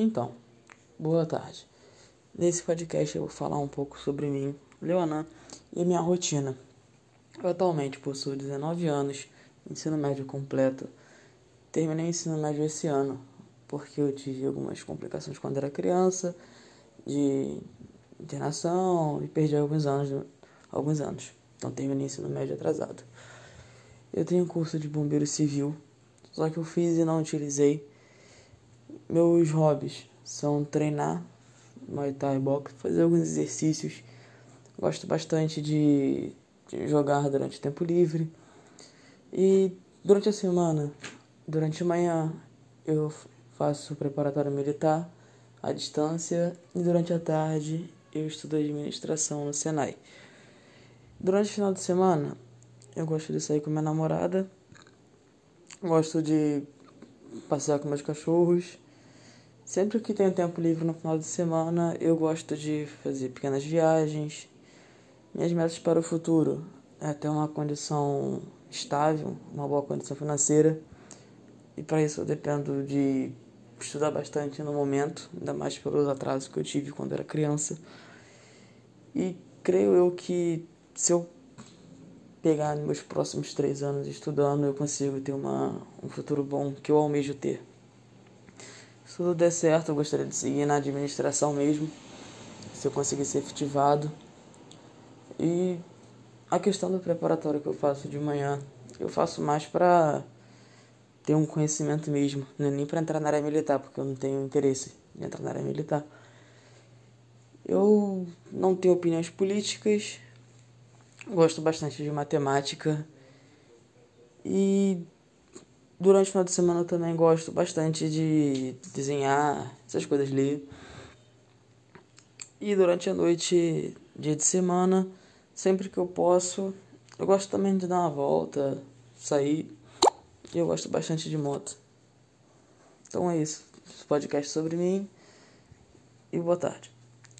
Então, boa tarde. Nesse podcast eu vou falar um pouco sobre mim, Leonan, e minha rotina. Eu atualmente possuo 19 anos, ensino médio completo. Terminei o ensino médio esse ano, porque eu tive algumas complicações quando era criança, de internação, e perdi alguns anos, alguns anos. Então terminei o ensino médio atrasado. Eu tenho curso de bombeiro civil, só que eu fiz e não utilizei meus hobbies são treinar Muay Thai Box, fazer alguns exercícios. Gosto bastante de, de jogar durante o tempo livre. E durante a semana, durante a manhã, eu faço preparatório militar à distância e durante a tarde eu estudo administração no Senai. Durante o final de semana, eu gosto de sair com minha namorada, gosto de passear com meus cachorros Sempre que tenho tempo livre no final de semana, eu gosto de fazer pequenas viagens. Minhas metas para o futuro é ter uma condição estável, uma boa condição financeira. E para isso eu dependo de estudar bastante no momento, ainda mais pelos atrasos que eu tive quando era criança. E creio eu que se eu pegar meus próximos três anos estudando, eu consigo ter uma, um futuro bom que eu almejo ter. Se tudo der certo, eu gostaria de seguir na administração mesmo, se eu conseguir ser efetivado. E a questão do preparatório que eu faço de manhã, eu faço mais para ter um conhecimento mesmo, não é nem para entrar na área militar, porque eu não tenho interesse em entrar na área militar. Eu não tenho opiniões políticas, gosto bastante de matemática e Durante o final de semana eu também gosto bastante de desenhar, essas coisas, ler. E durante a noite, dia de semana, sempre que eu posso, eu gosto também de dar uma volta, sair. E eu gosto bastante de moto. Então é isso. Podcast sobre mim. E boa tarde.